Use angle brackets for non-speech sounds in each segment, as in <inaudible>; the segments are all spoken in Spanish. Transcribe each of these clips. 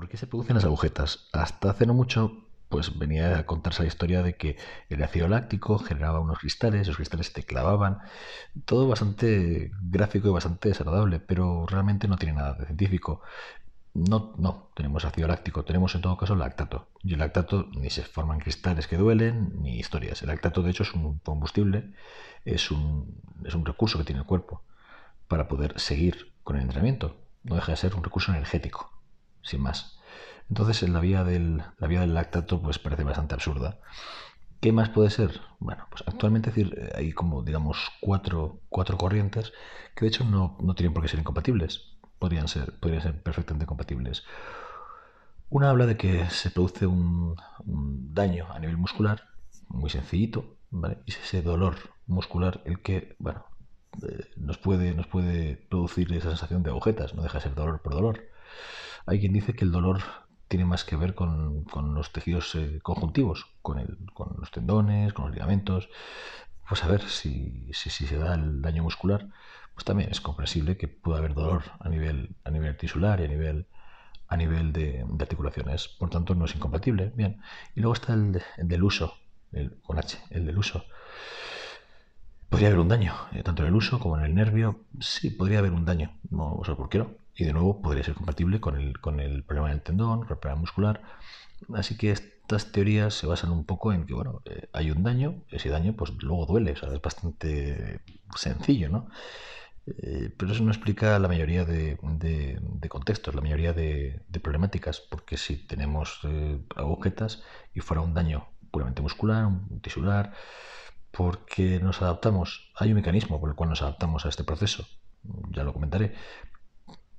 ¿Por qué se producen las agujetas? Hasta hace no mucho, pues venía a contarse la historia de que el ácido láctico generaba unos cristales, esos cristales te clavaban. Todo bastante gráfico y bastante desagradable, pero realmente no tiene nada de científico. No, no, tenemos ácido láctico, tenemos en todo caso lactato. Y el lactato ni se forman cristales que duelen, ni historias. El lactato, de hecho, es un combustible, es un, es un recurso que tiene el cuerpo para poder seguir con el entrenamiento. No deja de ser un recurso energético sin más. Entonces la vía del, la vía del lactato pues parece bastante absurda. ¿Qué más puede ser? Bueno, pues actualmente decir, hay como, digamos, cuatro, cuatro corrientes que de hecho no, no, tienen por qué ser incompatibles. Podrían ser, podrían ser perfectamente compatibles. Una habla de que se produce un, daño a nivel muscular, muy sencillito. Y es ese dolor muscular el que, bueno, eh, nos, puede, nos puede producir esa sensación de agujetas, no deja de ser dolor por dolor. Hay quien dice que el dolor tiene más que ver con, los tejidos eh, conjuntivos, con, el, con, los tendones, con los ligamentos. Pues a ver si, si, se da el daño muscular, pues también es comprensible que pueda haber dolor a nivel, a nivel tisular y a nivel, a nivel de, articulaciones. Por tanto, no es incompatible. Bien. Y luego está el, del uso, el, con H, el del uso. Podría haber un daño, eh, tanto en el uso como en el nervio. Sí, podría haber un daño. No sé por qué no y de nuevo podría ser compatible con el, con el problema del tendón, con el problema muscular. Así que estas teorías se basan un poco en que, bueno, eh, hay un daño, ese daño pues luego duele, es bastante sencillo, ¿no? Eh, pero eso no explica la mayoría de, contextos, la mayoría de, problemáticas, porque si tenemos eh, agujetas y fuera un daño puramente muscular, un tisular, porque nos adaptamos, hay un mecanismo por el cual nos adaptamos a este proceso, ya lo comentaré,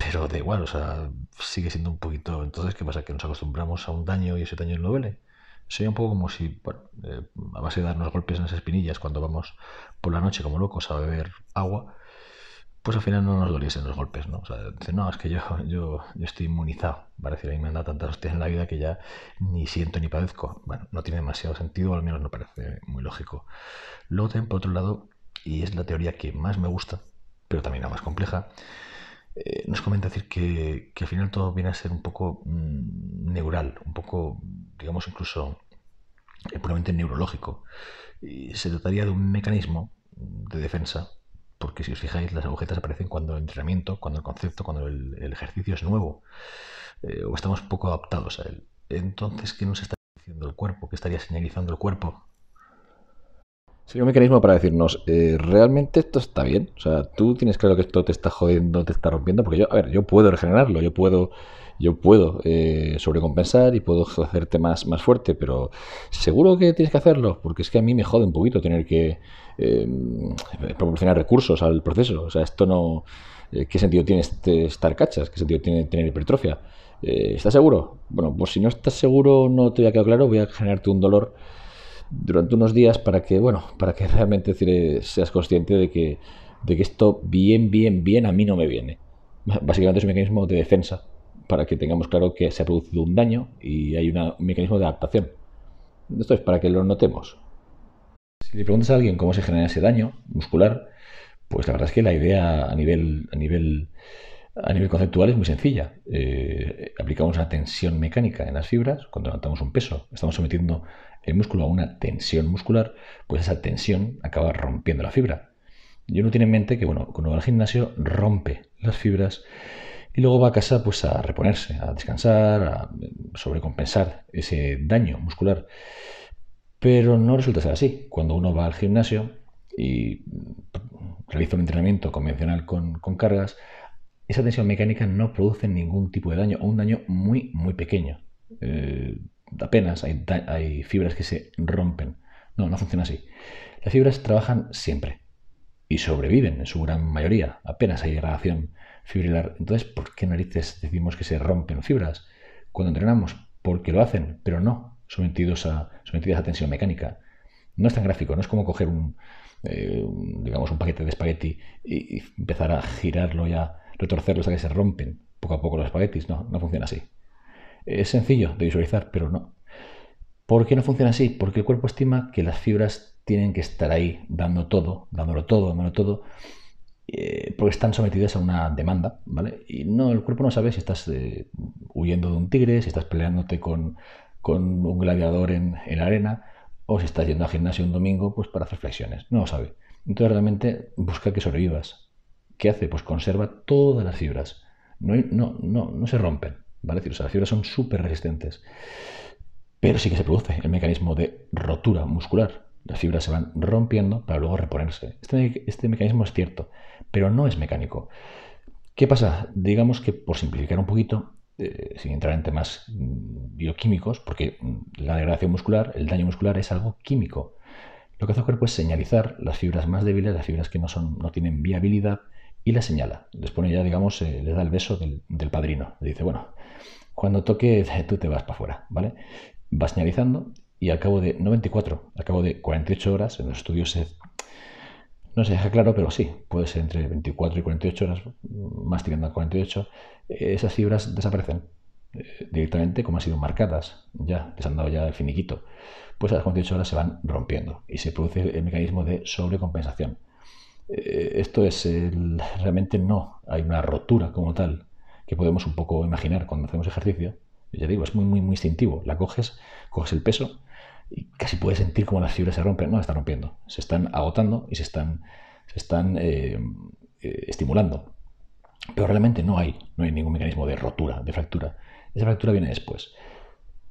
pero da igual, o sea, sigue siendo un poquito. Entonces, ¿qué pasa? Que nos acostumbramos a un daño y ese daño no duele. Sería un poco como si, bueno, eh, a base de darnos golpes en las espinillas cuando vamos por la noche como locos a beber agua, pues al final no nos doliesen los golpes, ¿no? O sea, dice, no, es que yo, yo, yo estoy inmunizado. Parece que a mí me han dado tantas hostias en la vida que ya ni siento ni padezco. Bueno, no tiene demasiado sentido, al menos no parece muy lógico. Luego también, por otro lado, y es la teoría que más me gusta, pero también la más compleja, eh, nos comenta decir que, al final todo viene a ser un poco mm, neural, un poco, digamos, incluso eh, puramente neurológico. Y se trataría de un mecanismo de defensa, porque si os fijáis, las agujetas aparecen cuando el entrenamiento, cuando el concepto, cuando el, ejercicio es nuevo, eh, o estamos poco adaptados a él. Entonces, ¿qué nos está diciendo el cuerpo? ¿Qué estaría señalizando el cuerpo? Sería un mecanismo para decirnos, eh, ¿realmente esto está bien? O sea, tú tienes claro que esto te está jodiendo, te está rompiendo, porque yo, a ver, yo puedo regenerarlo, yo puedo, yo puedo eh, sobrecompensar y puedo hacerte más, más fuerte, pero seguro que tienes que hacerlo, porque es que a mí me jode un poquito tener que eh, proporcionar recursos al proceso. O sea, esto no... ¿Qué sentido tiene este, estar cachas? ¿Qué sentido tiene tener hipertrofia? ¿Estás seguro? Bueno, pues si no estás seguro, no te ha quedado claro, voy a generarte un dolor durante unos días para que, bueno, para que <laughs> realmente seas consciente de que, de que esto bien, bien, bien a mí no me viene. Básicamente es un mecanismo de defensa para que tengamos claro que se ha producido un daño y hay un mecanismo de adaptación. Esto es para que lo notemos. Si le preguntas a alguien cómo se genera ese daño muscular, pues la verdad es que la idea a nivel, a nivel, a nivel conceptual es muy sencilla. Eh, aplicamos una tensión mecánica en las fibras cuando levantamos un peso. Estamos sometiendo el músculo a una tensión muscular, pues esa tensión acaba rompiendo la fibra. Y uno tiene en mente que, bueno, cuando va al gimnasio rompe las fibras y luego va a casa pues a reponerse, a descansar, a sobrecompensar ese daño muscular. Pero no resulta ser así. Cuando uno va al gimnasio y realiza un entrenamiento convencional con, cargas, esa tensión mecánica no produce ningún tipo de daño o un daño muy, muy pequeño. Eh, apenas hay, fibras que se rompen. No, no funciona así. Las fibras trabajan siempre y sobreviven en su gran mayoría. Apenas hay degradación fibrilar. Entonces, ¿por qué narices decimos que se rompen fibras cuando entrenamos? Porque lo hacen, pero no sometidos a, sometidas a tensión mecánica. No es tan gráfico, no es como coger un, eh, digamos, un paquete de espagueti y, empezar a girarlo y a que se rompen poco a poco los espaguetis. No, no funciona así. Es sencillo de visualizar, pero no. ¿Por qué no funciona así? Porque el cuerpo estima que las fibras tienen que estar ahí dando todo, dándolo todo, dándolo todo, eh, porque están sometidas a una demanda, ¿vale? Y no, el cuerpo no sabe si estás eh, huyendo de un tigre, si estás peleándote con, un gladiador en, la arena, o si estás yendo al gimnasio un domingo pues para hacer flexiones. No lo sabe. Entonces realmente busca que sobrevivas. ¿Qué hace? Pues conserva todas las fibras. No, no, no, no se rompen. ¿vale? decir, las fibras son súper resistentes. Pero sí que se produce el mecanismo de rotura muscular. Las fibras se van rompiendo para luego reponerse. Este, este mecanismo es cierto, pero no es mecánico. ¿Qué pasa? Digamos que por simplificar un poquito, eh, sin entrar en temas mm, bioquímicos, porque mm, la degradación muscular, el daño muscular es algo químico. Lo que hace el cuerpo es señalizar las fibras más débiles, las fibras que no, son, no tienen viabilidad, y las señala. Les pone ya, digamos, eh, les da el beso del, del padrino. Le dice, bueno, cuando toque <laughs> tú te vas para afuera, ¿vale? Va señalizando y al cabo de 94, al cabo de 48 horas, en los estudios no se deja claro, pero sí, puede ser entre 24 y 48 horas, más tirando a 48, esas fibras desaparecen eh, directamente como han sido marcadas, ya les han dado ya el finiquito, pues a las 48 horas se van rompiendo y se produce el mecanismo de sobrecompensación. Eh, esto es realmente no hay una rotura como tal que podemos un poco imaginar cuando hacemos ejercicio. Ya digo, es muy, muy, muy instintivo. La coges, coges el peso y casi puedes sentir como las fibras se rompen. No, están rompiendo. Se están agotando y se están, se están eh, eh, estimulando. Pero realmente no hay, no hay ningún mecanismo de rotura, de fractura. Esa fractura viene después.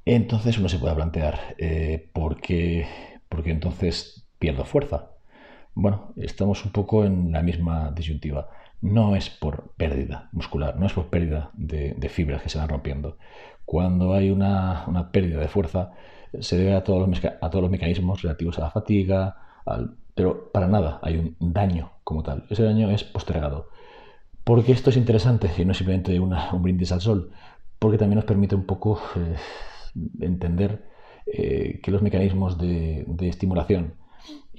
Entonces uno se puede plantear, eh, ¿por, qué, ¿por qué entonces pierdo fuerza? Bueno, estamos un poco en la misma disyuntiva no es por pérdida muscular, no es por pérdida de, fibras que se van rompiendo. Cuando hay una, pérdida de fuerza, se debe a todos, los, mecanismos relativos a la fatiga, pero para nada hay un daño como tal. Ese daño es postergado. Porque esto es interesante y no es simplemente un brindis al sol, porque también nos permite un poco eh, entender eh, que los mecanismos de estimulación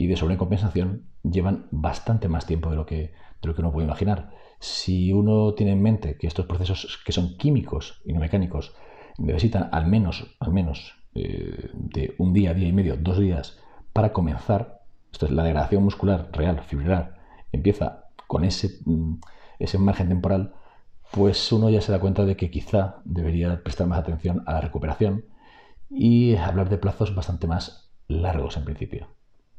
y de sobrecompensación llevan bastante más tiempo de lo que de lo que uno puede imaginar. Si uno tiene en mente que estos procesos que son químicos y no mecánicos necesitan al menos, al menos eh, de un día, día y medio, dos días para comenzar, esto es la degradación muscular real, fibrilar, empieza con ese, mm, ese margen temporal, pues uno ya se da cuenta de que quizá debería prestar más atención a la recuperación y hablar de plazos bastante más largos en principio.